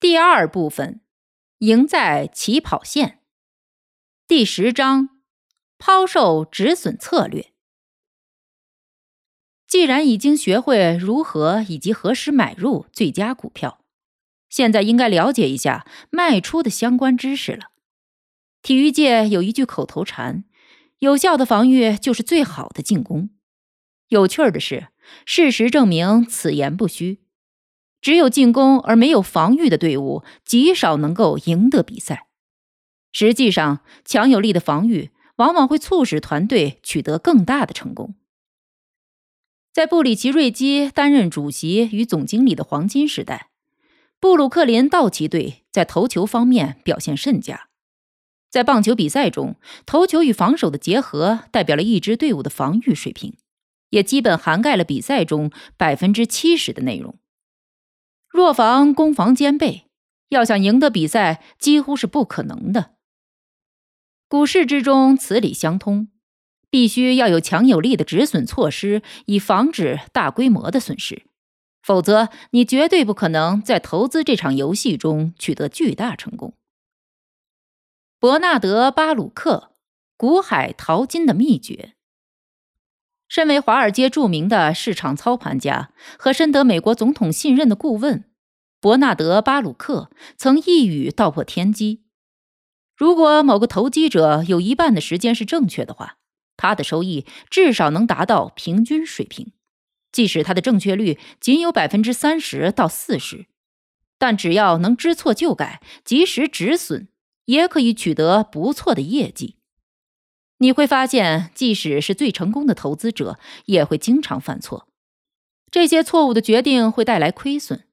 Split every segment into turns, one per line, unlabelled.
第二部分，赢在起跑线。第十章，抛售止损策略。既然已经学会如何以及何时买入最佳股票，现在应该了解一下卖出的相关知识了。体育界有一句口头禅：“有效的防御就是最好的进攻。”有趣儿的是，事实证明此言不虚。只有进攻而没有防御的队伍，极少能够赢得比赛。实际上，强有力的防御往往会促使团队取得更大的成功。在布里奇·瑞基担任主席与总经理的黄金时代，布鲁克林道奇队在投球方面表现甚佳。在棒球比赛中，投球与防守的结合代表了一支队伍的防御水平，也基本涵盖了比赛中百分之七十的内容。若防攻防兼备，要想赢得比赛几乎是不可能的。股市之中，此理相通，必须要有强有力的止损措施，以防止大规模的损失，否则你绝对不可能在投资这场游戏中取得巨大成功。伯纳德·巴鲁克，《股海淘金的秘诀》。身为华尔街著名的市场操盘家和深得美国总统信任的顾问，伯纳德·巴鲁克曾一语道破天机：如果某个投机者有一半的时间是正确的话，他的收益至少能达到平均水平；即使他的正确率仅有百分之三十到四十，但只要能知错就改，及时止损，也可以取得不错的业绩。你会发现，即使是最成功的投资者，也会经常犯错。这些错误的决定会带来亏损。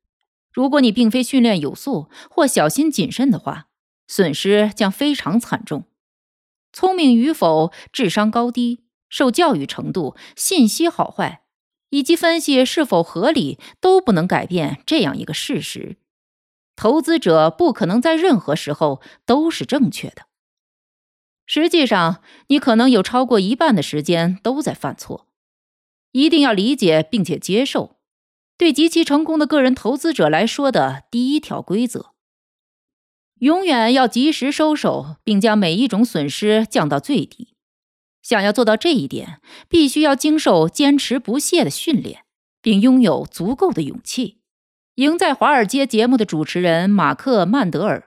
如果你并非训练有素或小心谨慎的话，损失将非常惨重。聪明与否、智商高低、受教育程度、信息好坏，以及分析是否合理，都不能改变这样一个事实：投资者不可能在任何时候都是正确的。实际上，你可能有超过一半的时间都在犯错。一定要理解并且接受，对极其成功的个人投资者来说的第一条规则：永远要及时收手，并将每一种损失降到最低。想要做到这一点，必须要经受坚持不懈的训练，并拥有足够的勇气。赢在华尔街节目的主持人马克·曼德尔。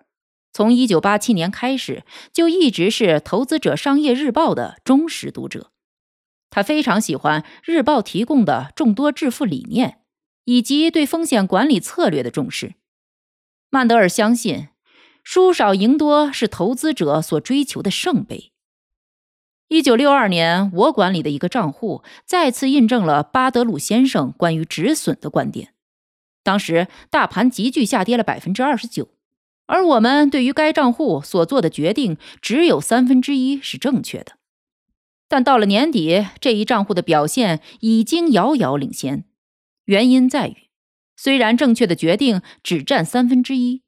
从一九八七年开始，就一直是《投资者商业日报》的忠实读者。他非常喜欢日报提供的众多致富理念，以及对风险管理策略的重视。曼德尔相信，输少赢多是投资者所追求的圣杯。一九六二年，我管理的一个账户再次印证了巴德鲁先生关于止损的观点。当时，大盘急剧下跌了百分之二十九。而我们对于该账户所做的决定，只有三分之一是正确的。但到了年底，这一账户的表现已经遥遥领先。原因在于，虽然正确的决定只占三分之一，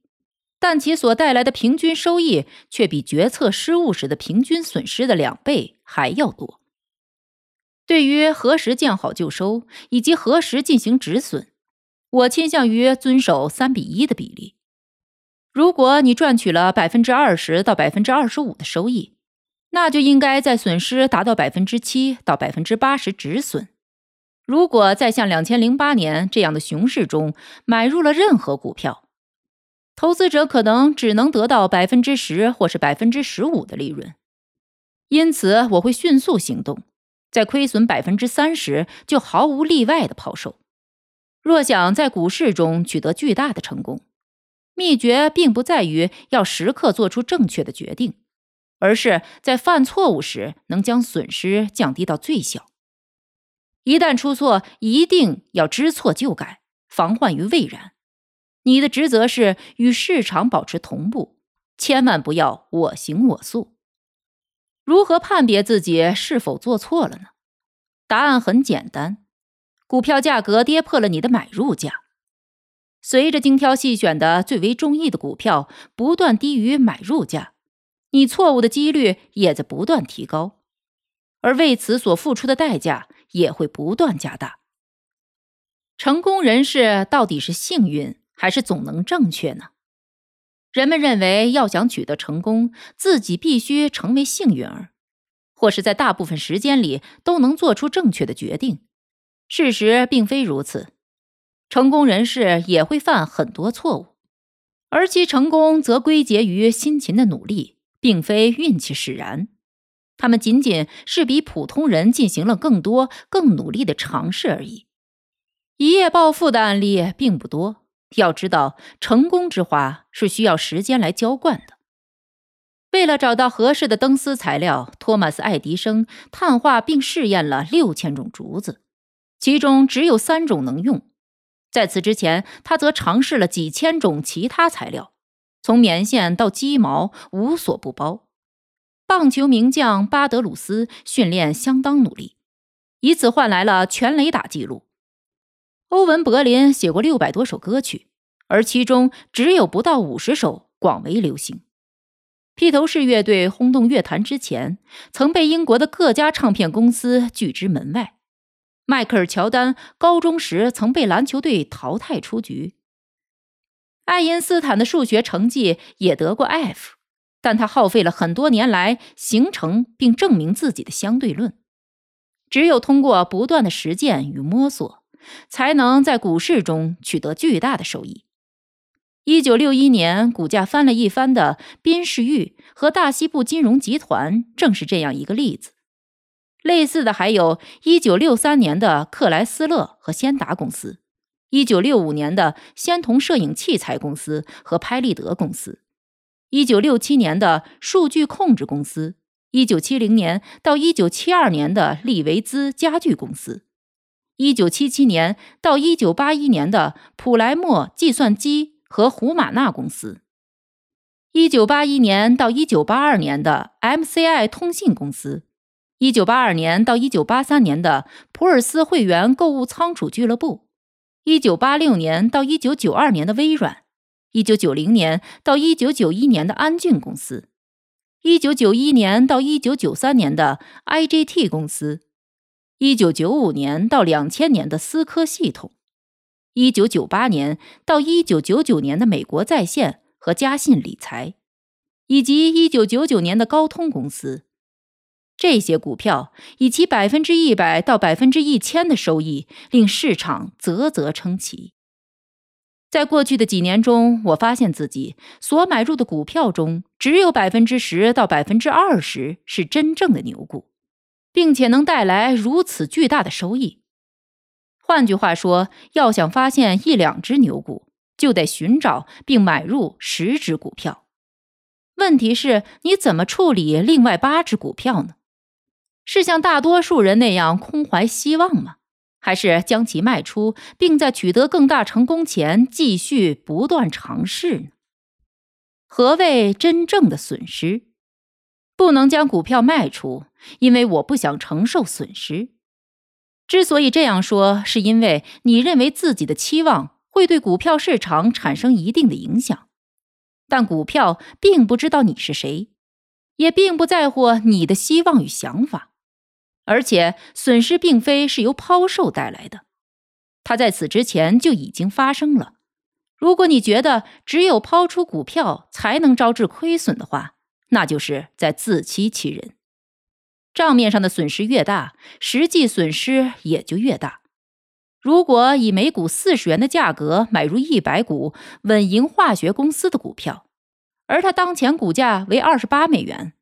但其所带来的平均收益却比决策失误时的平均损失的两倍还要多。对于何时见好就收，以及何时进行止损，我倾向于遵守三比一的比例。如果你赚取了百分之二十到百分之二十五的收益，那就应该在损失达到百分之七到百分之八十止损。如果在像两千零八年这样的熊市中买入了任何股票，投资者可能只能得到百分之十或是百分之十五的利润。因此，我会迅速行动，在亏损百分之三十就毫无例外的抛售。若想在股市中取得巨大的成功，秘诀并不在于要时刻做出正确的决定，而是在犯错误时能将损失降低到最小。一旦出错，一定要知错就改，防患于未然。你的职责是与市场保持同步，千万不要我行我素。如何判别自己是否做错了呢？答案很简单：股票价格跌破了你的买入价。随着精挑细选的最为中意的股票不断低于买入价，你错误的几率也在不断提高，而为此所付出的代价也会不断加大。成功人士到底是幸运还是总能正确呢？人们认为，要想取得成功，自己必须成为幸运儿，或是在大部分时间里都能做出正确的决定。事实并非如此。成功人士也会犯很多错误，而其成功则归结于辛勤的努力，并非运气使然。他们仅仅是比普通人进行了更多、更努力的尝试而已。一夜暴富的案例并不多。要知道，成功之花是需要时间来浇灌的。为了找到合适的灯丝材料，托马斯·爱迪生碳化并试验了六千种竹子，其中只有三种能用。在此之前，他则尝试了几千种其他材料，从棉线到鸡毛，无所不包。棒球名将巴德鲁斯训练相当努力，以此换来了全垒打记录。欧文·柏林写过六百多首歌曲，而其中只有不到五十首广为流行。披头士乐队轰动乐坛之前，曾被英国的各家唱片公司拒之门外。迈克尔·乔丹高中时曾被篮球队淘汰出局。爱因斯坦的数学成绩也得过 F，但他耗费了很多年来形成并证明自己的相对论。只有通过不断的实践与摸索，才能在股市中取得巨大的收益。一九六一年股价翻了一番的宾士玉和大西部金融集团正是这样一个例子。类似的还有1963年的克莱斯勒和先达公司，1965年的仙童摄影器材公司和拍立得公司，1967年的数据控制公司，1970年到1972年的利维兹家具公司，1977年到1981年的普莱默计算机和胡马纳公司，1981年到1982年的 MCI 通信公司。一九八二年到一九八三年的普尔斯会员购物仓储俱乐部，一九八六年到一九九二年的微软，一九九零年到一九九一年的安俊公司，一九九一年到一九九三年的 IGT 公司，一九九五年到两千年的思科系统，一九九八年到一九九九年的美国在线和嘉信理财，以及一九九九年的高通公司。这些股票以其百分之一百到百分之一千的收益，令市场啧啧称奇。在过去的几年中，我发现自己所买入的股票中，只有百分之十到百分之二十是真正的牛股，并且能带来如此巨大的收益。换句话说，要想发现一两只牛股，就得寻找并买入十只股票。问题是，你怎么处理另外八只股票呢？是像大多数人那样空怀希望吗？还是将其卖出，并在取得更大成功前继续不断尝试呢？何谓真正的损失？不能将股票卖出，因为我不想承受损失。之所以这样说，是因为你认为自己的期望会对股票市场产生一定的影响，但股票并不知道你是谁，也并不在乎你的希望与想法。而且损失并非是由抛售带来的，它在此之前就已经发生了。如果你觉得只有抛出股票才能招致亏损的话，那就是在自欺欺人。账面上的损失越大，实际损失也就越大。如果以每股四十元的价格买入一百股稳盈化学公司的股票，而它当前股价为二十八美元。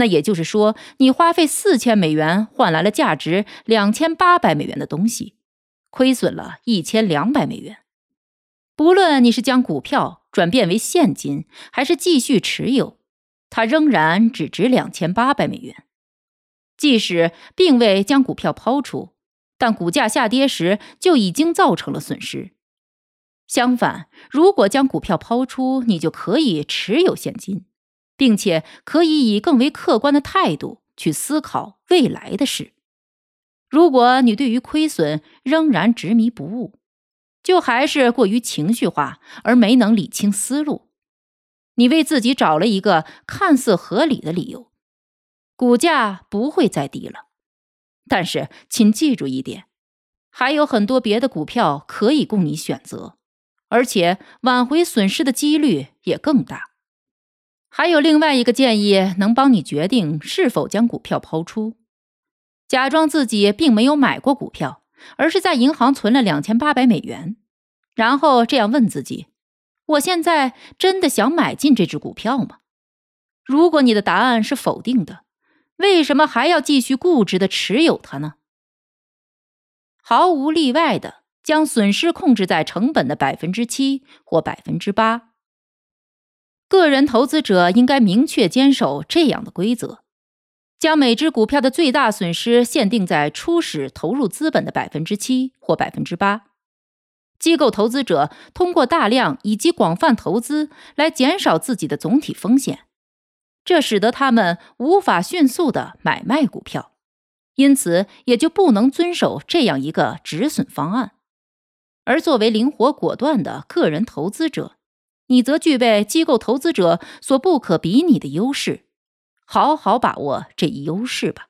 那也就是说，你花费四千美元换来了价值两千八百美元的东西，亏损了一千两百美元。不论你是将股票转变为现金，还是继续持有，它仍然只值两千八百美元。即使并未将股票抛出，但股价下跌时就已经造成了损失。相反，如果将股票抛出，你就可以持有现金，并且可以以更为客观的态度去思考未来的事。如果你对于亏损仍然执迷不悟，就还是过于情绪化而没能理清思路，你为自己找了一个看似合理的理由，股价不会再低了。但是，请记住一点，还有很多别的股票可以供你选择。而且挽回损失的几率也更大。还有另外一个建议，能帮你决定是否将股票抛出：假装自己并没有买过股票，而是在银行存了两千八百美元，然后这样问自己：“我现在真的想买进这只股票吗？”如果你的答案是否定的，为什么还要继续固执的持有它呢？毫无例外的。将损失控制在成本的百分之七或百分之八。个人投资者应该明确坚守这样的规则：将每只股票的最大损失限定在初始投入资本的百分之七或百分之八。机构投资者通过大量以及广泛投资来减少自己的总体风险，这使得他们无法迅速的买卖股票，因此也就不能遵守这样一个止损方案。而作为灵活果断的个人投资者，你则具备机构投资者所不可比拟的优势。好好把握这一优势吧。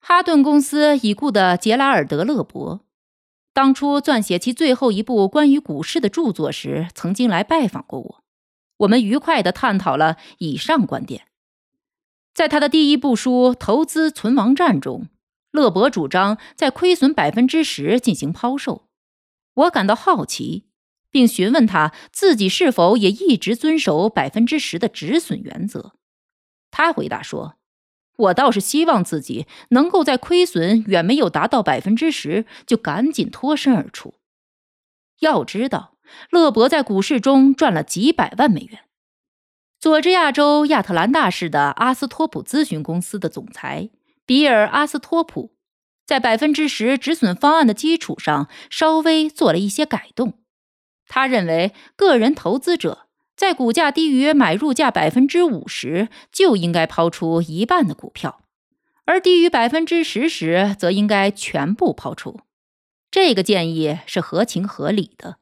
哈顿公司已故的杰拉尔德·勒伯，当初撰写其最后一部关于股市的著作时，曾经来拜访过我。我们愉快地探讨了以上观点。在他的第一部书《投资存亡战》中，勒伯主张在亏损百分之十进行抛售。我感到好奇，并询问他自己是否也一直遵守百分之十的止损原则。他回答说：“我倒是希望自己能够在亏损远没有达到百分之十就赶紧脱身而出。”要知道，勒伯在股市中赚了几百万美元。佐治亚州亚特兰大市的阿斯托普咨询公司的总裁比尔·阿斯托普。在百分之十止损方案的基础上，稍微做了一些改动。他认为，个人投资者在股价低于买入价百分之五十就应该抛出一半的股票，而低于百分之十时则应该全部抛出。这个建议是合情合理的。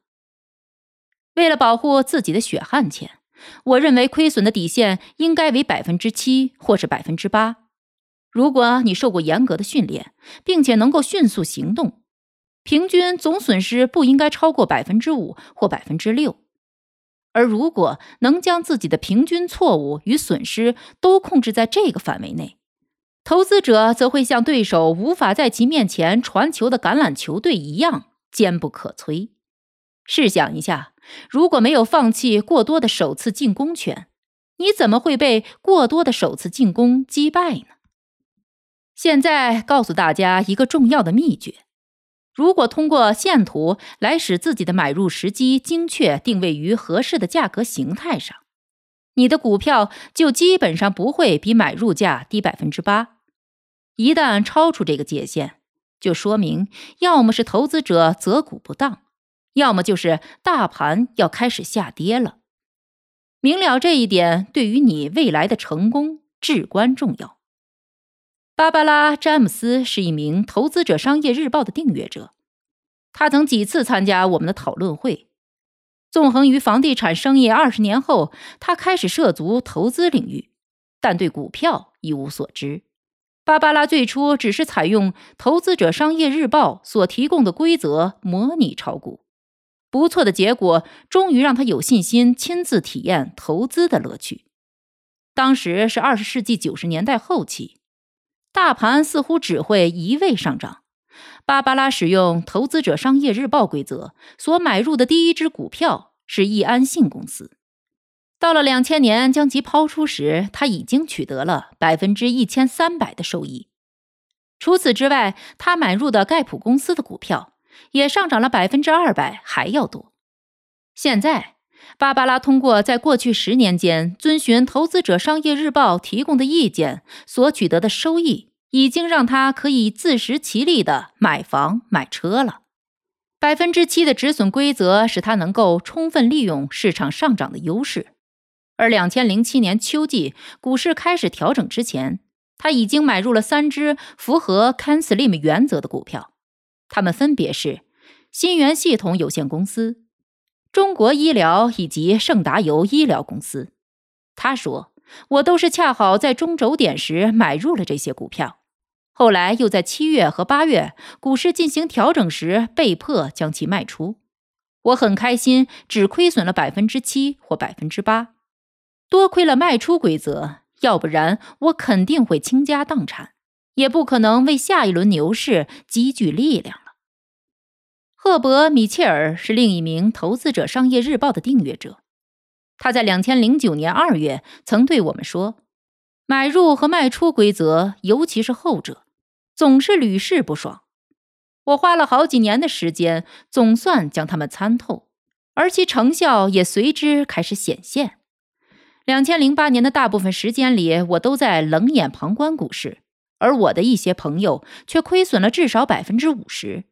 为了保护自己的血汗钱，我认为亏损的底线应该为百分之七或是百分之八。如果你受过严格的训练，并且能够迅速行动，平均总损失不应该超过百分之五或百分之六。而如果能将自己的平均错误与损失都控制在这个范围内，投资者则会像对手无法在其面前传球的橄榄球队一样坚不可摧。试想一下，如果没有放弃过多的首次进攻权，你怎么会被过多的首次进攻击败呢？现在告诉大家一个重要的秘诀：如果通过线图来使自己的买入时机精确定位于合适的价格形态上，你的股票就基本上不会比买入价低百分之八。一旦超出这个界限，就说明要么是投资者择股不当，要么就是大盘要开始下跌了。明了这一点，对于你未来的成功至关重要。芭芭拉·詹姆斯是一名《投资者商业日报》的订阅者，他曾几次参加我们的讨论会。纵横于房地产生意二十年后，他开始涉足投资领域，但对股票一无所知。芭芭拉最初只是采用《投资者商业日报》所提供的规则模拟炒股，不错的结果终于让他有信心亲自体验投资的乐趣。当时是二十世纪九十年代后期。大盘似乎只会一味上涨。芭芭拉使用《投资者商业日报》规则所买入的第一只股票是易安信公司。到了两千年将其抛出时，他已经取得了百分之一千三百的收益。除此之外，他买入的盖普公司的股票也上涨了百分之二百还要多。现在，芭芭拉通过在过去十年间遵循《投资者商业日报》提供的意见所取得的收益，已经让他可以自食其力的买房买车了。百分之七的止损规则使他能够充分利用市场上涨的优势，而两千零七年秋季股市开始调整之前，他已经买入了三只符合 CanSlim 原则的股票，它们分别是新源系统有限公司、中国医疗以及盛达油医疗公司。他说：“我都是恰好在中轴点时买入了这些股票。”后来又在七月和八月股市进行调整时，被迫将其卖出。我很开心，只亏损了百分之七或百分之八，多亏了卖出规则，要不然我肯定会倾家荡产，也不可能为下一轮牛市积聚力量了。赫伯·米切尔是另一名《投资者商业日报》的订阅者，他在两千零九年二月曾对我们说：“买入和卖出规则，尤其是后者。”总是屡试不爽，我花了好几年的时间，总算将它们参透，而其成效也随之开始显现。两千零八年的大部分时间里，我都在冷眼旁观股市，而我的一些朋友却亏损了至少百分之五十，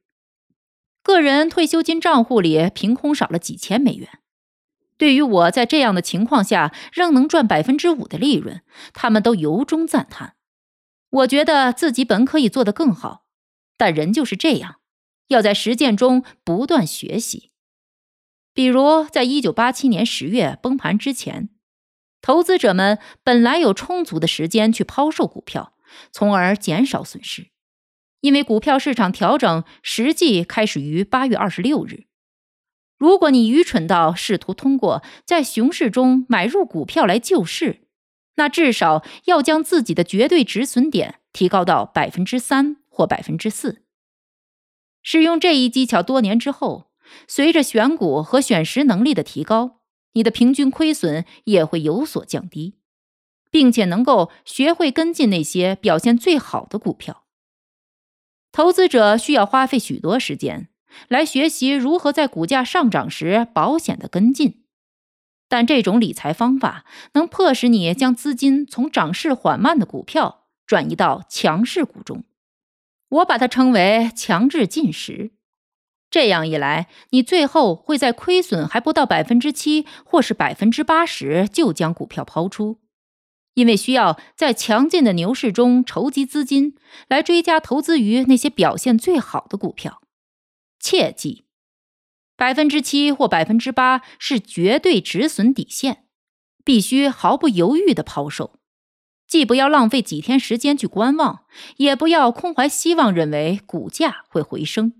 个人退休金账户里凭空少了几千美元。对于我在这样的情况下仍能赚百分之五的利润，他们都由衷赞叹。我觉得自己本可以做得更好，但人就是这样，要在实践中不断学习。比如，在一九八七年十月崩盘之前，投资者们本来有充足的时间去抛售股票，从而减少损失，因为股票市场调整实际开始于八月二十六日。如果你愚蠢到试图通过在熊市中买入股票来救市，那至少要将自己的绝对止损点提高到百分之三或百分之四。使用这一技巧多年之后，随着选股和选时能力的提高，你的平均亏损也会有所降低，并且能够学会跟进那些表现最好的股票。投资者需要花费许多时间来学习如何在股价上涨时保险的跟进。但这种理财方法能迫使你将资金从涨势缓慢的股票转移到强势股中，我把它称为强制进食。这样一来，你最后会在亏损还不到百分之七或是百分之八时就将股票抛出，因为需要在强劲的牛市中筹集资金来追加投资于那些表现最好的股票。切记。百分之七或百分之八是绝对止损底线，必须毫不犹豫的抛售。既不要浪费几天时间去观望，也不要空怀希望认为股价会回升，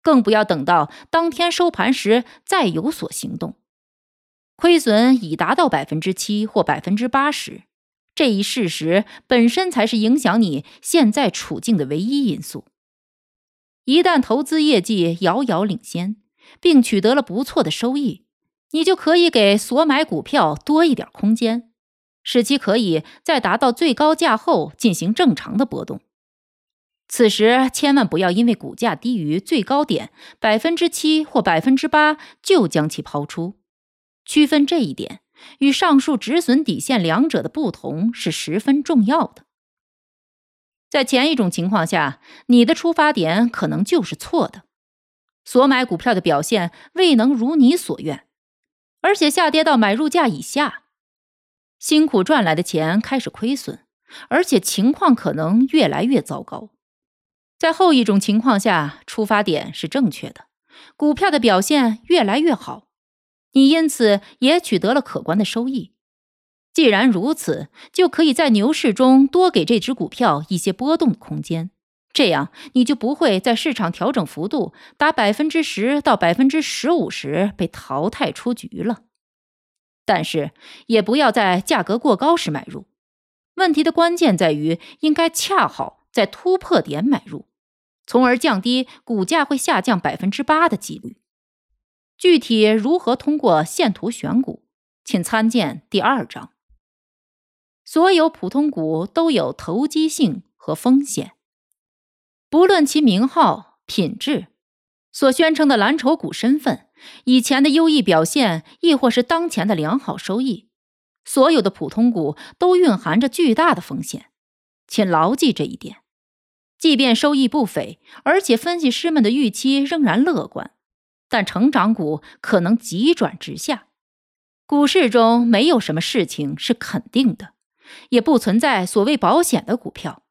更不要等到当天收盘时再有所行动。亏损已达到百分之七或百分之八十，这一事实本身才是影响你现在处境的唯一因素。一旦投资业绩遥遥领先，并取得了不错的收益，你就可以给所买股票多一点空间，使其可以在达到最高价后进行正常的波动。此时千万不要因为股价低于最高点百分之七或百分之八就将其抛出。区分这一点与上述止损底线两者的不同是十分重要的。在前一种情况下，你的出发点可能就是错的。所买股票的表现未能如你所愿，而且下跌到买入价以下，辛苦赚来的钱开始亏损，而且情况可能越来越糟糕。在后一种情况下，出发点是正确的，股票的表现越来越好，你因此也取得了可观的收益。既然如此，就可以在牛市中多给这只股票一些波动的空间。这样，你就不会在市场调整幅度达百分之十到百分之十五时被淘汰出局了。但是，也不要在价格过高时买入。问题的关键在于，应该恰好在突破点买入，从而降低股价会下降百分之八的几率。具体如何通过线图选股，请参见第二章。所有普通股都有投机性和风险。不论其名号、品质、所宣称的蓝筹股身份、以前的优异表现，亦或是当前的良好收益，所有的普通股都蕴含着巨大的风险，请牢记这一点。即便收益不菲，而且分析师们的预期仍然乐观，但成长股可能急转直下。股市中没有什么事情是肯定的，也不存在所谓保险的股票，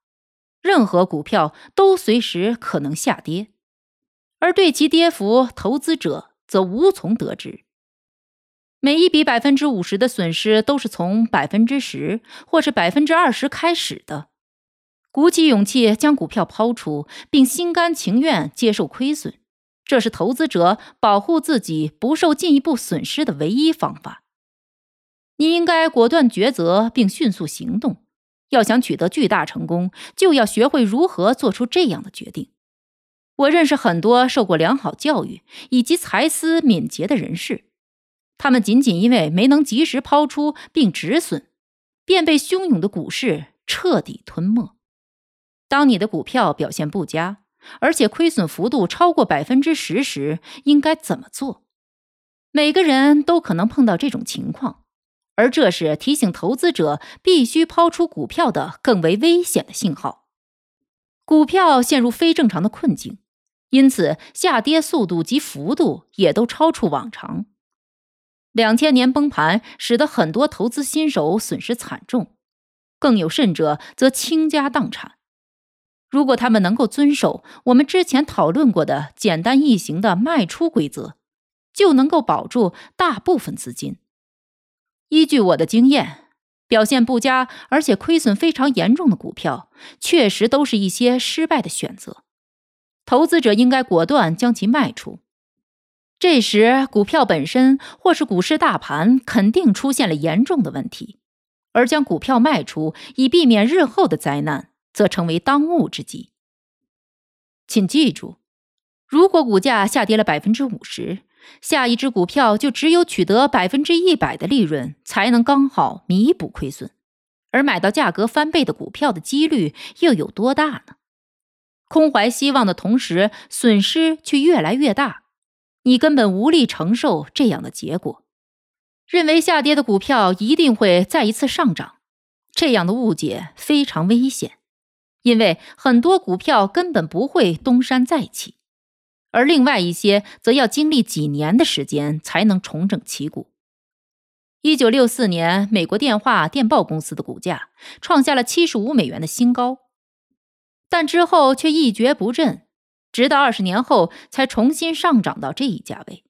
任何股票都随时可能下跌，而对其跌幅，投资者则无从得知。每一笔百分之五十的损失都是从百分之十或是百分之二十开始的。鼓起勇气将股票抛出，并心甘情愿接受亏损，这是投资者保护自己不受进一步损失的唯一方法。你应该果断抉择并迅速行动。要想取得巨大成功，就要学会如何做出这样的决定。我认识很多受过良好教育以及才思敏捷的人士，他们仅仅因为没能及时抛出并止损，便被汹涌的股市彻底吞没。当你的股票表现不佳，而且亏损幅度超过百分之十时，应该怎么做？每个人都可能碰到这种情况，而这是提醒投资者必须抛出股票的更为危险的信号。股票陷入非正常的困境，因此下跌速度及幅度也都超出往常。两千年崩盘使得很多投资新手损失惨重，更有甚者则倾家荡产。如果他们能够遵守我们之前讨论过的简单易行的卖出规则，就能够保住大部分资金。依据我的经验，表现不佳而且亏损非常严重的股票，确实都是一些失败的选择。投资者应该果断将其卖出。这时，股票本身或是股市大盘肯定出现了严重的问题，而将股票卖出以避免日后的灾难。则成为当务之急。请记住，如果股价下跌了百分之五十，下一只股票就只有取得百分之一百的利润，才能刚好弥补亏损。而买到价格翻倍的股票的几率又有多大呢？空怀希望的同时，损失却越来越大，你根本无力承受这样的结果。认为下跌的股票一定会再一次上涨，这样的误解非常危险。因为很多股票根本不会东山再起，而另外一些则要经历几年的时间才能重整旗鼓。一九六四年，美国电话电报公司的股价创下了七十五美元的新高，但之后却一蹶不振，直到二十年后才重新上涨到这一价位。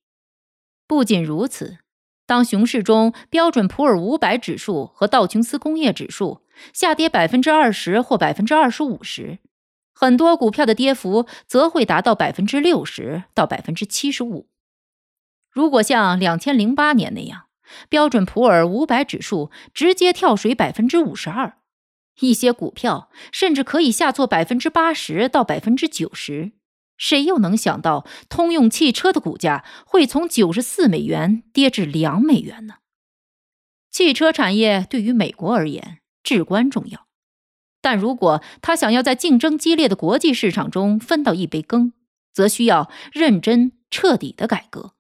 不仅如此。当熊市中标准普尔五百指数和道琼斯工业指数下跌百分之二十或百分之二十五时，很多股票的跌幅则会达到百分之六十到百分之七十五。如果像两千零八年那样，标准普尔五百指数直接跳水百分之五十二，一些股票甚至可以下挫百分之八十到百分之九十。谁又能想到通用汽车的股价会从九十四美元跌至两美元呢？汽车产业对于美国而言至关重要，但如果他想要在竞争激烈的国际市场中分到一杯羹，则需要认真彻底的改革。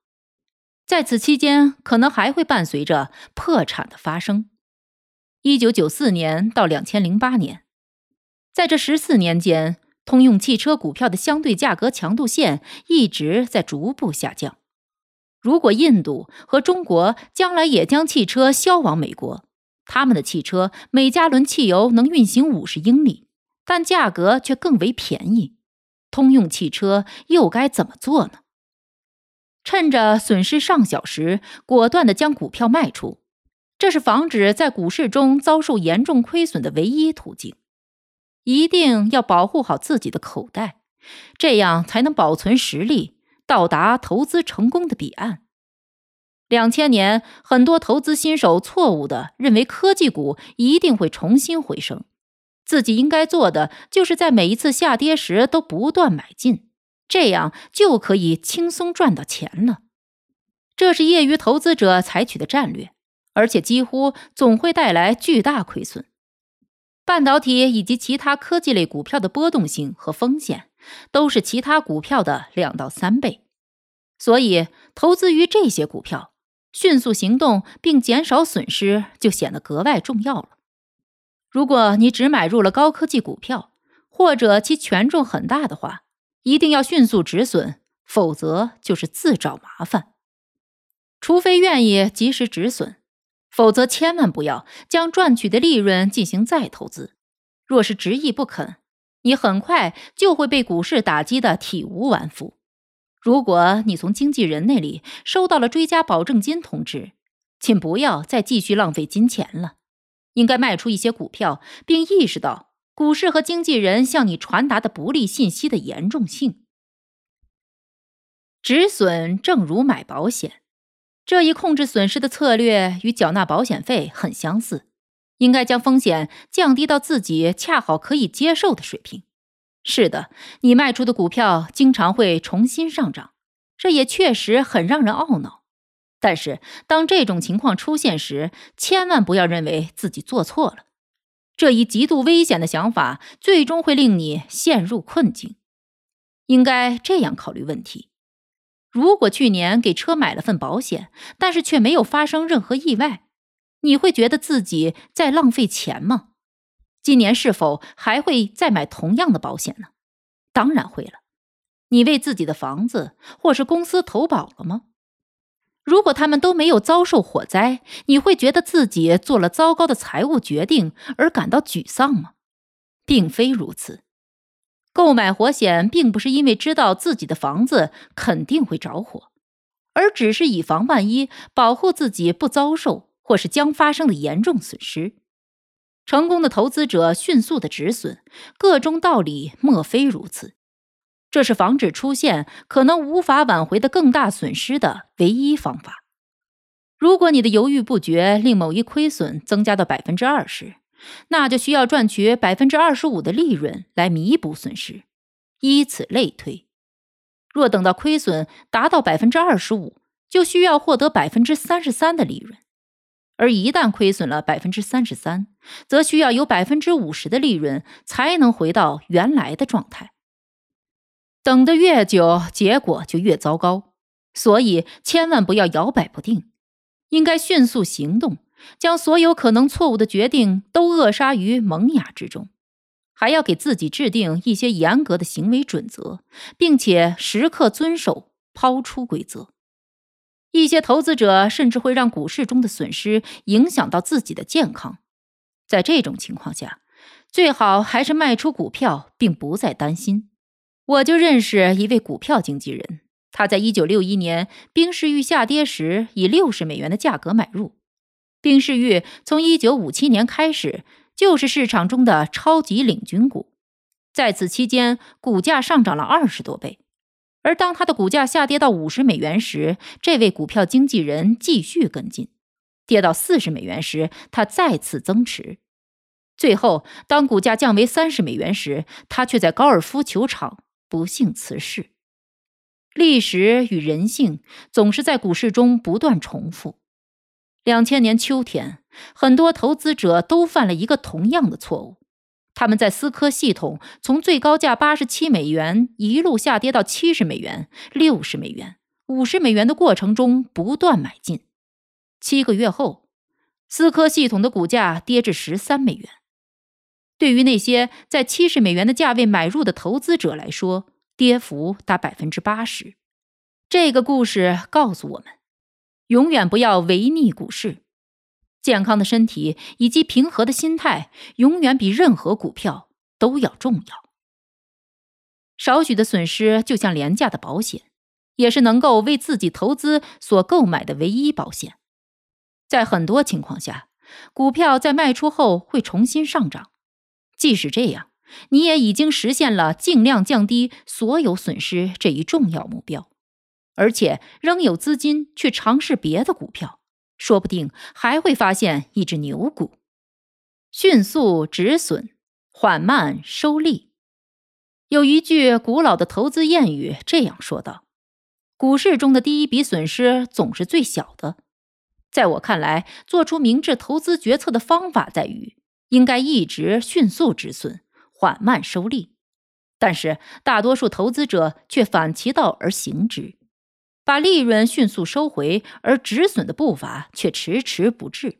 在此期间，可能还会伴随着破产的发生。一九九四年到两千零八年，在这十四年间。通用汽车股票的相对价格强度线一直在逐步下降。如果印度和中国将来也将汽车销往美国，他们的汽车每加仑汽油能运行五十英里，但价格却更为便宜。通用汽车又该怎么做呢？趁着损失尚小时，果断地将股票卖出，这是防止在股市中遭受严重亏损的唯一途径。一定要保护好自己的口袋，这样才能保存实力，到达投资成功的彼岸。两千年，很多投资新手错误的认为科技股一定会重新回升，自己应该做的就是在每一次下跌时都不断买进，这样就可以轻松赚到钱了。这是业余投资者采取的战略，而且几乎总会带来巨大亏损。半导体以及其他科技类股票的波动性和风险都是其他股票的两到三倍，所以投资于这些股票，迅速行动并减少损失就显得格外重要了。如果你只买入了高科技股票，或者其权重很大的话，一定要迅速止损，否则就是自找麻烦。除非愿意及时止损，否则千万不要将赚取的利润进行再投资。若是执意不肯，你很快就会被股市打击的体无完肤。如果你从经纪人那里收到了追加保证金通知，请不要再继续浪费金钱了，应该卖出一些股票，并意识到股市和经纪人向你传达的不利信息的严重性。止损正如买保险，这一控制损失的策略与缴纳保险费很相似。应该将风险降低到自己恰好可以接受的水平。是的，你卖出的股票经常会重新上涨，这也确实很让人懊恼。但是，当这种情况出现时，千万不要认为自己做错了。这一极度危险的想法最终会令你陷入困境。应该这样考虑问题：如果去年给车买了份保险，但是却没有发生任何意外。你会觉得自己在浪费钱吗？今年是否还会再买同样的保险呢？当然会了。你为自己的房子或是公司投保了吗？如果他们都没有遭受火灾，你会觉得自己做了糟糕的财务决定而感到沮丧吗？并非如此。购买火险并不是因为知道自己的房子肯定会着火，而只是以防万一，保护自己不遭受。或是将发生的严重损失，成功的投资者迅速的止损，个中道理莫非如此？这是防止出现可能无法挽回的更大损失的唯一方法。如果你的犹豫不决令某一亏损增加到百分之二十，那就需要赚取百分之二十五的利润来弥补损失，依此类推。若等到亏损达到百分之二十五，就需要获得百分之三十三的利润。而一旦亏损了百分之三十三，则需要有百分之五十的利润才能回到原来的状态。等得越久，结果就越糟糕。所以千万不要摇摆不定，应该迅速行动，将所有可能错误的决定都扼杀于萌芽之中。还要给自己制定一些严格的行为准则，并且时刻遵守，抛出规则。一些投资者甚至会让股市中的损失影响到自己的健康，在这种情况下，最好还是卖出股票，并不再担心。我就认识一位股票经纪人，他在一九六一年冰士玉下跌时以六十美元的价格买入。冰士玉从一九五七年开始就是市场中的超级领军股，在此期间股价上涨了二十多倍。而当他的股价下跌到五十美元时，这位股票经纪人继续跟进；跌到四十美元时，他再次增持。最后，当股价降为三十美元时，他却在高尔夫球场不幸辞世。历史与人性总是在股市中不断重复。两千年秋天，很多投资者都犯了一个同样的错误。他们在思科系统从最高价八十七美元一路下跌到七十美元、六十美元、五十美元的过程中不断买进。七个月后，思科系统的股价跌至十三美元。对于那些在七十美元的价位买入的投资者来说，跌幅达百分之八十。这个故事告诉我们：永远不要违逆股市。健康的身体以及平和的心态，永远比任何股票都要重要。少许的损失就像廉价的保险，也是能够为自己投资所购买的唯一保险。在很多情况下，股票在卖出后会重新上涨。即使这样，你也已经实现了尽量降低所有损失这一重要目标，而且仍有资金去尝试别的股票。说不定还会发现一只牛股，迅速止损，缓慢收利。有一句古老的投资谚语这样说道：“股市中的第一笔损失总是最小的。”在我看来，做出明智投资决策的方法在于应该一直迅速止损，缓慢收利。但是大多数投资者却反其道而行之。把利润迅速收回，而止损的步伐却迟迟不至。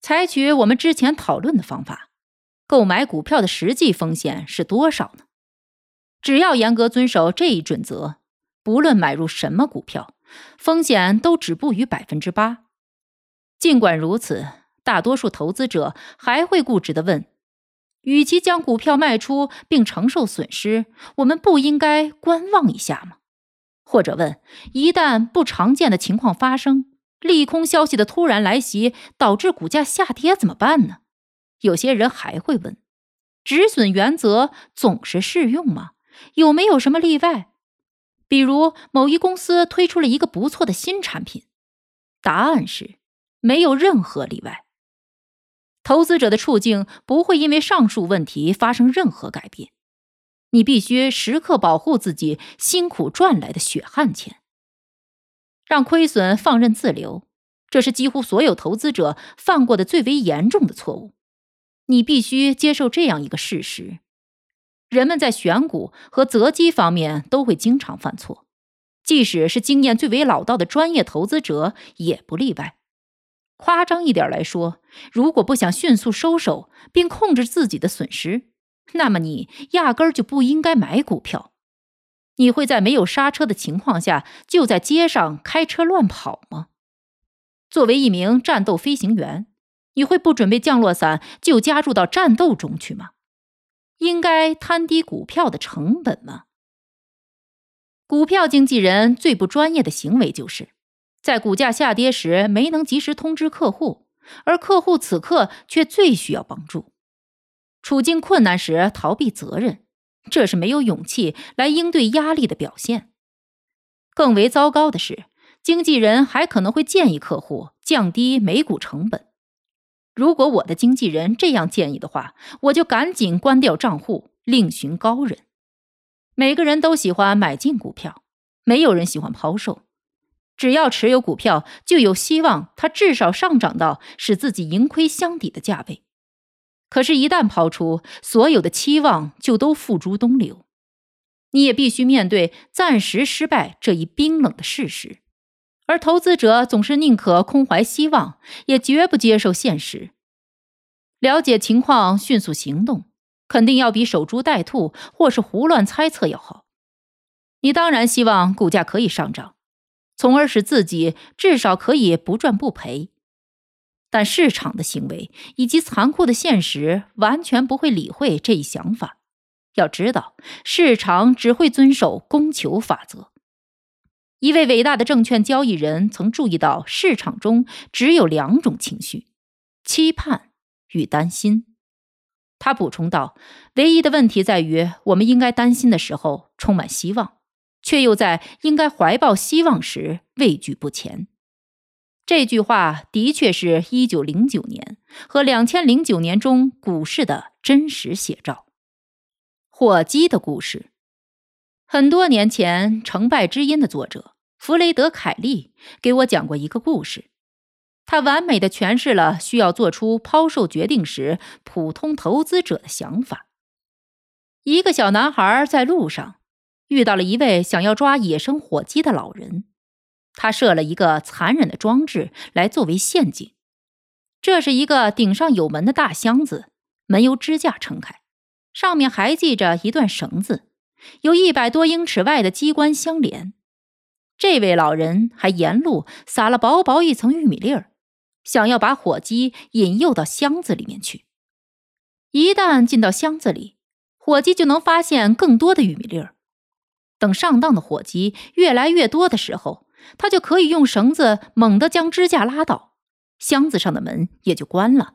采取我们之前讨论的方法，购买股票的实际风险是多少呢？只要严格遵守这一准则，不论买入什么股票，风险都止步于百分之八。尽管如此，大多数投资者还会固执地问：与其将股票卖出并承受损失，我们不应该观望一下吗？或者问：一旦不常见的情况发生，利空消息的突然来袭导致股价下跌怎么办呢？有些人还会问：止损原则总是适用吗？有没有什么例外？比如某一公司推出了一个不错的新产品？答案是没有任何例外。投资者的处境不会因为上述问题发生任何改变。你必须时刻保护自己辛苦赚来的血汗钱。让亏损放任自流，这是几乎所有投资者犯过的最为严重的错误。你必须接受这样一个事实：人们在选股和择机方面都会经常犯错，即使是经验最为老道的专业投资者也不例外。夸张一点来说，如果不想迅速收手并控制自己的损失，那么你压根儿就不应该买股票。你会在没有刹车的情况下就在街上开车乱跑吗？作为一名战斗飞行员，你会不准备降落伞就加入到战斗中去吗？应该摊低股票的成本吗？股票经纪人最不专业的行为就是，在股价下跌时没能及时通知客户，而客户此刻却最需要帮助。处境困难时逃避责任，这是没有勇气来应对压力的表现。更为糟糕的是，经纪人还可能会建议客户降低每股成本。如果我的经纪人这样建议的话，我就赶紧关掉账户，另寻高人。每个人都喜欢买进股票，没有人喜欢抛售。只要持有股票，就有希望它至少上涨到使自己盈亏相抵的价位。可是，一旦抛出，所有的期望就都付诸东流。你也必须面对暂时失败这一冰冷的事实。而投资者总是宁可空怀希望，也绝不接受现实。了解情况，迅速行动，肯定要比守株待兔或是胡乱猜测要好。你当然希望股价可以上涨，从而使自己至少可以不赚不赔。但市场的行为以及残酷的现实完全不会理会这一想法。要知道，市场只会遵守供求法则。一位伟大的证券交易人曾注意到，市场中只有两种情绪：期盼与担心。他补充道：“唯一的问题在于，我们应该担心的时候充满希望，却又在应该怀抱希望时畏惧不前。”这句话的确是一九零九年和两千零九年中股市的真实写照。火鸡的故事，很多年前，《成败之因》的作者弗雷德·凯利给我讲过一个故事，他完美的诠释了需要做出抛售决定时普通投资者的想法。一个小男孩在路上遇到了一位想要抓野生火鸡的老人。他设了一个残忍的装置来作为陷阱。这是一个顶上有门的大箱子，门由支架撑开，上面还系着一段绳子，有一百多英尺外的机关相连。这位老人还沿路撒了薄薄一层玉米粒儿，想要把火鸡引诱到箱子里面去。一旦进到箱子里，火鸡就能发现更多的玉米粒儿。等上当的火鸡越来越多的时候，他就可以用绳子猛地将支架拉倒，箱子上的门也就关了。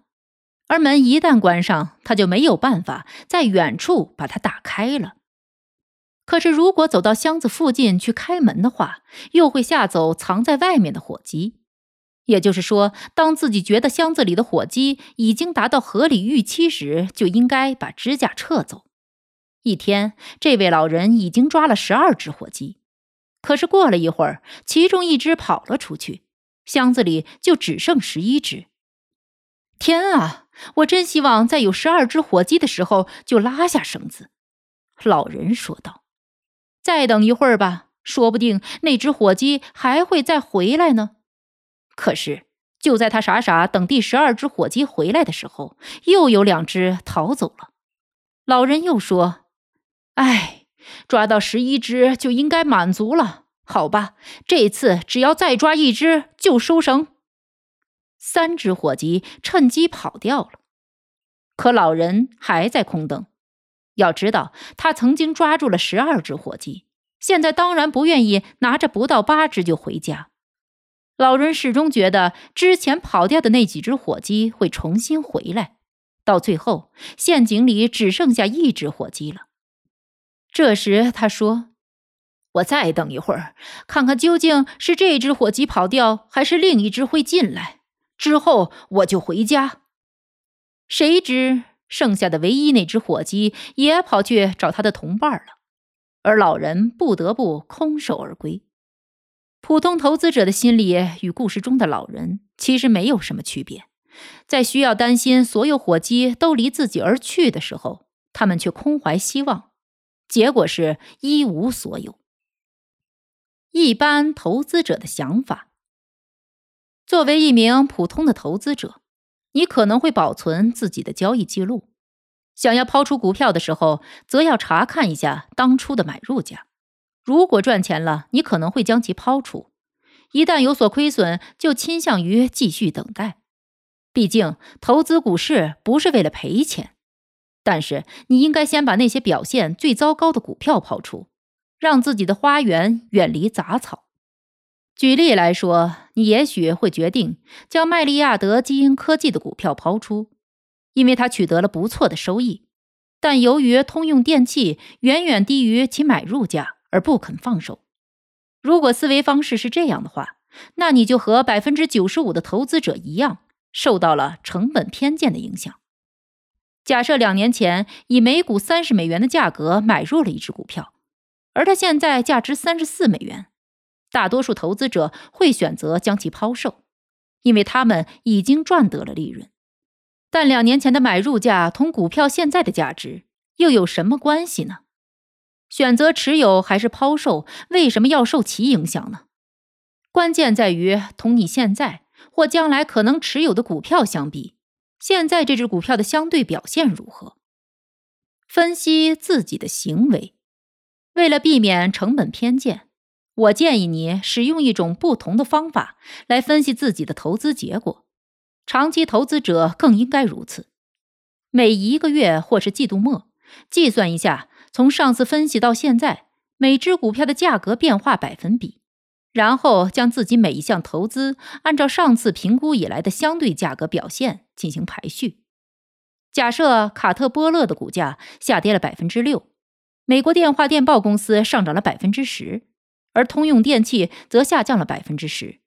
而门一旦关上，他就没有办法在远处把它打开了。可是，如果走到箱子附近去开门的话，又会吓走藏在外面的火鸡。也就是说，当自己觉得箱子里的火鸡已经达到合理预期时，就应该把支架撤走。一天，这位老人已经抓了十二只火鸡。可是过了一会儿，其中一只跑了出去，箱子里就只剩十一只。天啊！我真希望在有十二只火鸡的时候就拉下绳子。”老人说道。“再等一会儿吧，说不定那只火鸡还会再回来呢。”可是就在他傻傻等第十二只火鸡回来的时候，又有两只逃走了。老人又说：“哎，抓到十一只就应该满足了，好吧？这次只要再抓一只就收绳。”三只火鸡趁机跑掉了，可老人还在空等。要知道，他曾经抓住了十二只火鸡，现在当然不愿意拿着不到八只就回家。老人始终觉得之前跑掉的那几只火鸡会重新回来，到最后陷阱里只剩下一只火鸡了。这时他说：“我再等一会儿，看看究竟是这只火鸡跑掉，还是另一只会进来。之后我就回家。”谁知剩下的唯一那只火鸡也跑去找他的同伴了，而老人不得不空手而归。普通投资者的心理与故事中的老人其实没有什么区别，在需要担心所有火鸡都离自己而去的时候，他们却空怀希望，结果是一无所有。一般投资者的想法，作为一名普通的投资者，你可能会保存自己的交易记录，想要抛出股票的时候，则要查看一下当初的买入价。如果赚钱了，你可能会将其抛出；一旦有所亏损，就倾向于继续等待。毕竟，投资股市不是为了赔钱。但是，你应该先把那些表现最糟糕的股票抛出，让自己的花园远离杂草。举例来说，你也许会决定将麦利亚德基因科技的股票抛出，因为它取得了不错的收益，但由于通用电气远远低于其买入价。而不肯放手。如果思维方式是这样的话，那你就和百分之九十五的投资者一样，受到了成本偏见的影响。假设两年前以每股三十美元的价格买入了一只股票，而它现在价值三十四美元，大多数投资者会选择将其抛售，因为他们已经赚得了利润。但两年前的买入价同股票现在的价值又有什么关系呢？选择持有还是抛售，为什么要受其影响呢？关键在于同你现在或将来可能持有的股票相比，现在这只股票的相对表现如何？分析自己的行为，为了避免成本偏见，我建议你使用一种不同的方法来分析自己的投资结果。长期投资者更应该如此。每一个月或是季度末，计算一下。从上次分析到现在，每只股票的价格变化百分比，然后将自己每一项投资按照上次评估以来的相对价格表现进行排序。假设卡特波勒的股价下跌了百分之六，美国电话电报公司上涨了百分之十，而通用电气则下降了百分之十，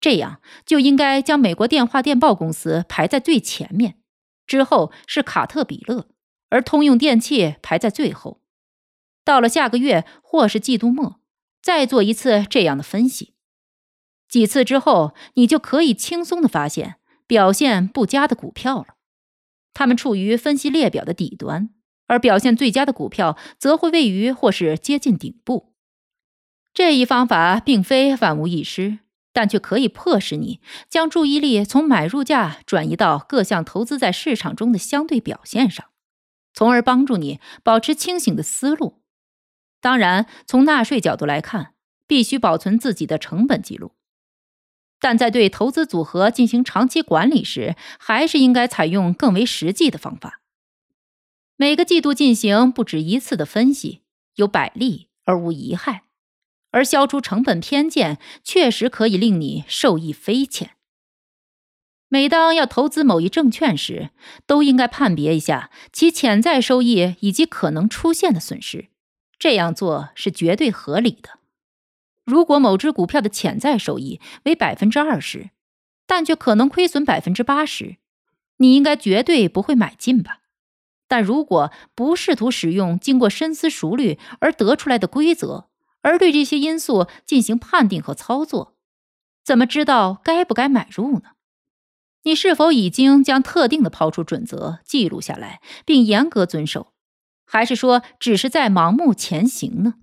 这样就应该将美国电话电报公司排在最前面，之后是卡特彼勒，而通用电气排在最后。到了下个月或是季度末，再做一次这样的分析。几次之后，你就可以轻松的发现表现不佳的股票了。它们处于分析列表的底端，而表现最佳的股票则会位于或是接近顶部。这一方法并非万无一失，但却可以迫使你将注意力从买入价转移到各项投资在市场中的相对表现上，从而帮助你保持清醒的思路。当然，从纳税角度来看，必须保存自己的成本记录。但在对投资组合进行长期管理时，还是应该采用更为实际的方法。每个季度进行不止一次的分析，有百利而无一害，而消除成本偏见，确实可以令你受益匪浅。每当要投资某一证券时，都应该判别一下其潜在收益以及可能出现的损失。这样做是绝对合理的。如果某只股票的潜在收益为百分之二十，但却可能亏损百分之八十，你应该绝对不会买进吧？但如果不试图使用经过深思熟虑而得出来的规则，而对这些因素进行判定和操作，怎么知道该不该买入呢？你是否已经将特定的抛出准则记录下来，并严格遵守？还是说，只是在盲目前行呢？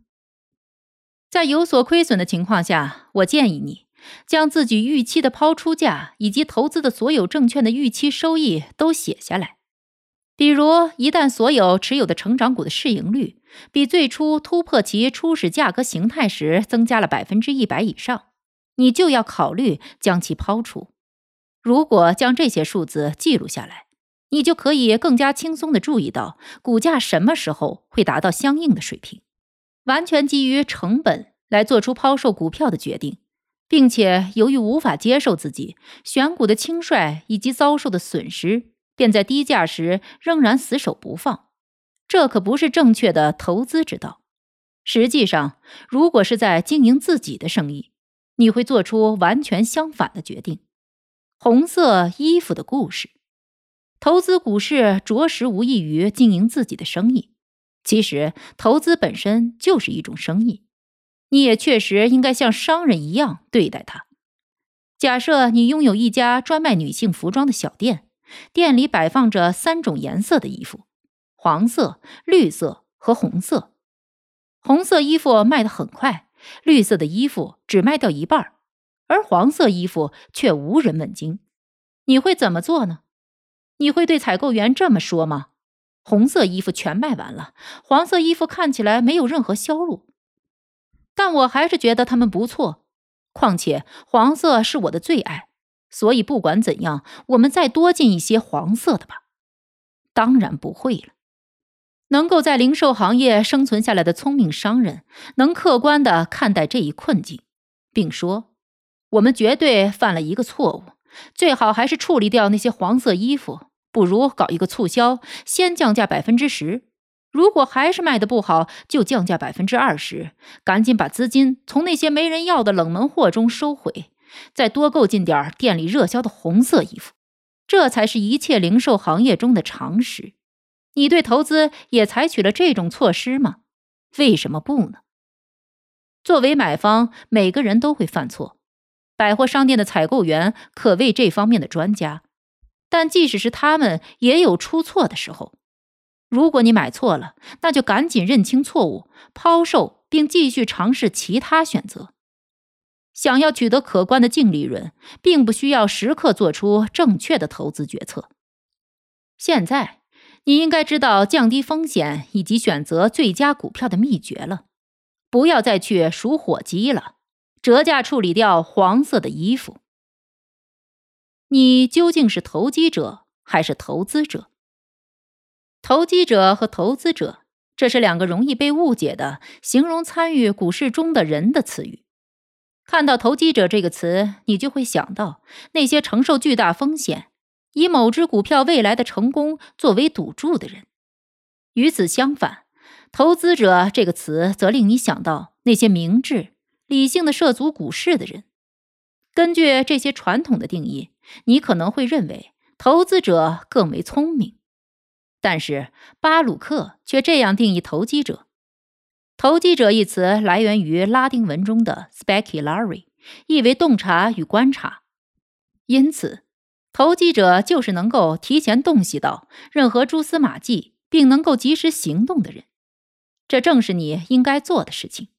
在有所亏损的情况下，我建议你将自己预期的抛出价以及投资的所有证券的预期收益都写下来。比如，一旦所有持有的成长股的市盈率比最初突破其初始价格形态时增加了百分之一百以上，你就要考虑将其抛出。如果将这些数字记录下来，你就可以更加轻松地注意到股价什么时候会达到相应的水平，完全基于成本来做出抛售股票的决定，并且由于无法接受自己选股的轻率以及遭受的损失，便在低价时仍然死守不放。这可不是正确的投资之道。实际上，如果是在经营自己的生意，你会做出完全相反的决定。红色衣服的故事。投资股市着实无异于经营自己的生意。其实，投资本身就是一种生意，你也确实应该像商人一样对待它。假设你拥有一家专卖女性服装的小店，店里摆放着三种颜色的衣服：黄色、绿色和红色。红色衣服卖得很快，绿色的衣服只卖掉一半，而黄色衣服却无人问津。你会怎么做呢？你会对采购员这么说吗？红色衣服全卖完了，黄色衣服看起来没有任何销路，但我还是觉得它们不错。况且黄色是我的最爱，所以不管怎样，我们再多进一些黄色的吧。当然不会了。能够在零售行业生存下来的聪明商人，能客观的看待这一困境，并说：我们绝对犯了一个错误，最好还是处理掉那些黄色衣服。不如搞一个促销，先降价百分之十。如果还是卖的不好，就降价百分之二十。赶紧把资金从那些没人要的冷门货中收回，再多购进点店里热销的红色衣服。这才是一切零售行业中的常识。你对投资也采取了这种措施吗？为什么不呢？作为买方，每个人都会犯错。百货商店的采购员可谓这方面的专家。但即使是他们，也有出错的时候。如果你买错了，那就赶紧认清错误，抛售，并继续尝试其他选择。想要取得可观的净利润，并不需要时刻做出正确的投资决策。现在，你应该知道降低风险以及选择最佳股票的秘诀了。不要再去数火鸡了，折价处理掉黄色的衣服。你究竟是投机者还是投资者？投机者和投资者，这是两个容易被误解的形容参与股市中的人的词语。看到“投机者”这个词，你就会想到那些承受巨大风险，以某只股票未来的成功作为赌注的人。与此相反，“投资者”这个词则令你想到那些明智、理性的涉足股市的人。根据这些传统的定义，你可能会认为投资者更为聪明，但是巴鲁克却这样定义投机者。投机者一词来源于拉丁文中的 speculare，意为洞察与观察。因此，投机者就是能够提前洞悉到任何蛛丝马迹，并能够及时行动的人。这正是你应该做的事情：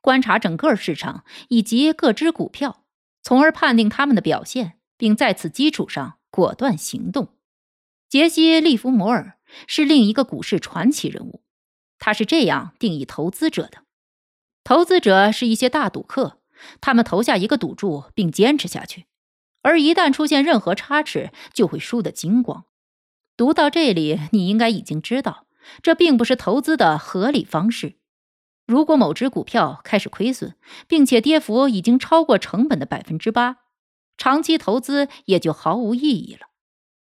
观察整个市场以及各只股票。从而判定他们的表现，并在此基础上果断行动。杰西·利弗摩尔是另一个股市传奇人物，他是这样定义投资者的：投资者是一些大赌客，他们投下一个赌注并坚持下去，而一旦出现任何差池，就会输得精光。读到这里，你应该已经知道，这并不是投资的合理方式。如果某只股票开始亏损，并且跌幅已经超过成本的百分之八，长期投资也就毫无意义了。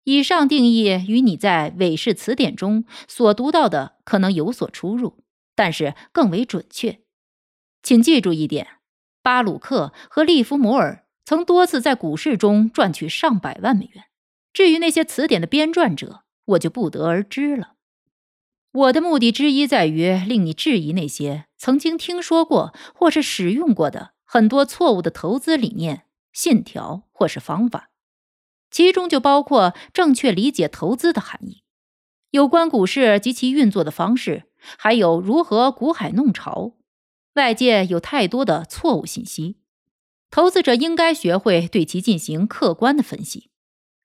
以上定义与你在韦氏词典中所读到的可能有所出入，但是更为准确。请记住一点：巴鲁克和利弗摩尔曾多次在股市中赚取上百万美元。至于那些词典的编撰者，我就不得而知了。我的目的之一在于令你质疑那些曾经听说过或是使用过的很多错误的投资理念、信条或是方法，其中就包括正确理解投资的含义、有关股市及其运作的方式，还有如何股海弄潮。外界有太多的错误信息，投资者应该学会对其进行客观的分析，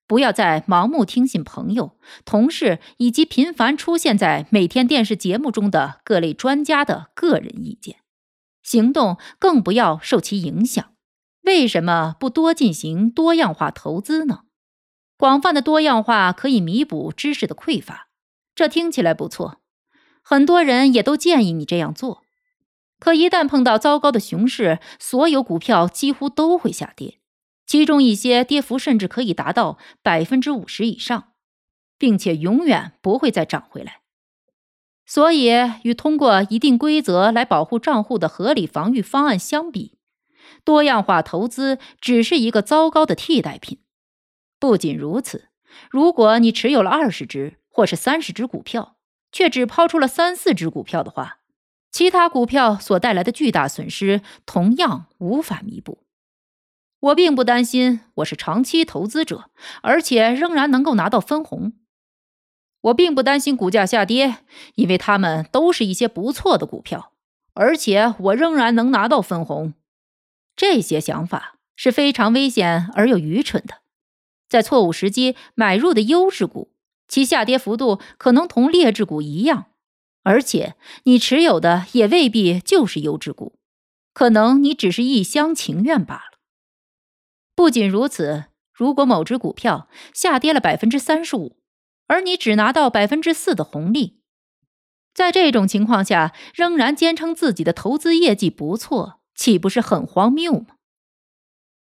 不要再盲目听信朋友、同事以及频繁出现在每天电视节目中的各类专家的个人意见。行动更不要受其影响。为什么不多进行多样化投资呢？广泛的多样化可以弥补知识的匮乏，这听起来不错，很多人也都建议你这样做。可一旦碰到糟糕的熊市，所有股票几乎都会下跌，其中一些跌幅甚至可以达到百分之五十以上，并且永远不会再涨回来。所以，与通过一定规则来保护账户的合理防御方案相比，多样化投资只是一个糟糕的替代品。不仅如此，如果你持有了二十只或是三十只股票，却只抛出了三四只股票的话，其他股票所带来的巨大损失同样无法弥补。我并不担心，我是长期投资者，而且仍然能够拿到分红。我并不担心股价下跌，因为它们都是一些不错的股票，而且我仍然能拿到分红。这些想法是非常危险而又愚蠢的。在错误时机买入的优质股，其下跌幅度可能同劣质股一样。而且，你持有的也未必就是优质股，可能你只是一厢情愿罢了。不仅如此，如果某只股票下跌了百分之三十五，而你只拿到百分之四的红利，在这种情况下，仍然坚称自己的投资业绩不错，岂不是很荒谬吗？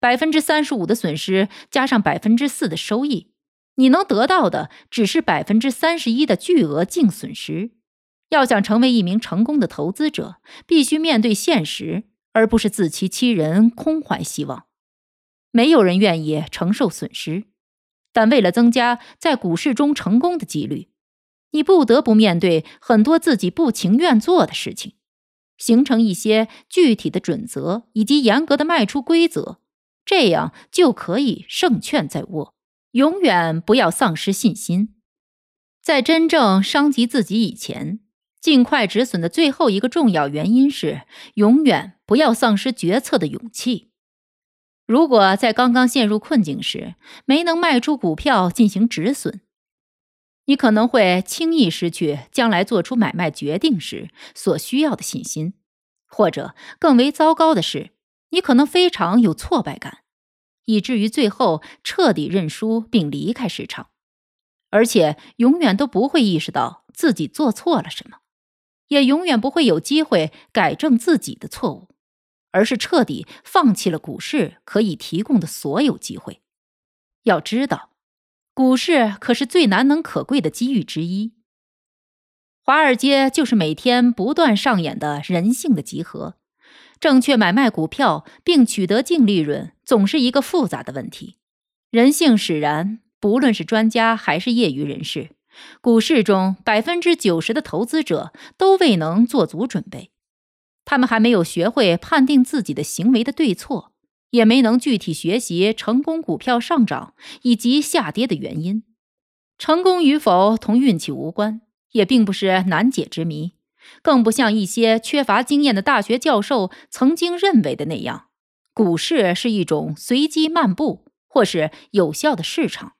百分之三十五的损失加上百分之四的收益，你能得到的只是百分之三十一的巨额净损失。要想成为一名成功的投资者，必须面对现实，而不是自欺欺人、空怀希望。没有人愿意承受损失，但为了增加在股市中成功的几率，你不得不面对很多自己不情愿做的事情，形成一些具体的准则以及严格的卖出规则，这样就可以胜券在握。永远不要丧失信心，在真正伤及自己以前。尽快止损的最后一个重要原因是，永远不要丧失决策的勇气。如果在刚刚陷入困境时没能卖出股票进行止损，你可能会轻易失去将来做出买卖决定时所需要的信心，或者更为糟糕的是，你可能非常有挫败感，以至于最后彻底认输并离开市场，而且永远都不会意识到自己做错了什么。也永远不会有机会改正自己的错误，而是彻底放弃了股市可以提供的所有机会。要知道，股市可是最难能可贵的机遇之一。华尔街就是每天不断上演的人性的集合。正确买卖股票并取得净利润，总是一个复杂的问题。人性使然，不论是专家还是业余人士。股市中百分之九十的投资者都未能做足准备，他们还没有学会判定自己的行为的对错，也没能具体学习成功股票上涨以及下跌的原因。成功与否同运气无关，也并不是难解之谜，更不像一些缺乏经验的大学教授曾经认为的那样，股市是一种随机漫步或是有效的市场。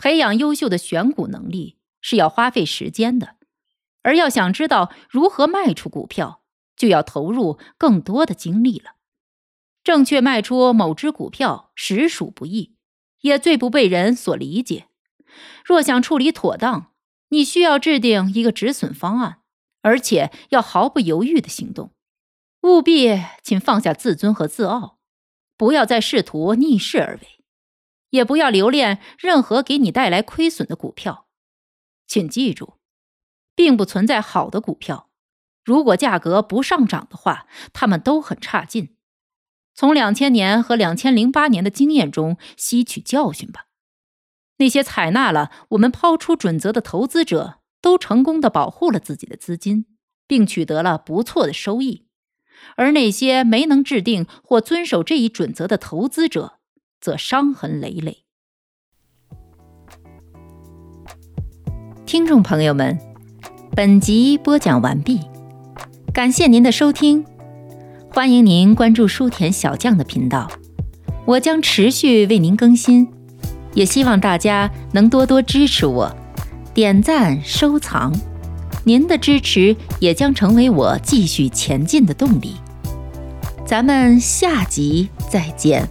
培养优秀的选股能力是要花费时间的，而要想知道如何卖出股票，就要投入更多的精力了。正确卖出某只股票实属不易，也最不被人所理解。若想处理妥当，你需要制定一个止损方案，而且要毫不犹豫的行动。务必请放下自尊和自傲，不要再试图逆势而为。也不要留恋任何给你带来亏损的股票，请记住，并不存在好的股票。如果价格不上涨的话，它们都很差劲。从两千年和两千零八年的经验中吸取教训吧。那些采纳了我们抛出准则的投资者，都成功的保护了自己的资金，并取得了不错的收益。而那些没能制定或遵守这一准则的投资者，则伤痕累累。
听众朋友们，本集播讲完毕，感谢您的收听，
欢。迎您关注书田小将的频道，我将持续为您更新，也希望大家能多多支持我，点赞收藏，您的支持也将成为我继续前进的动力。咱们下集再见。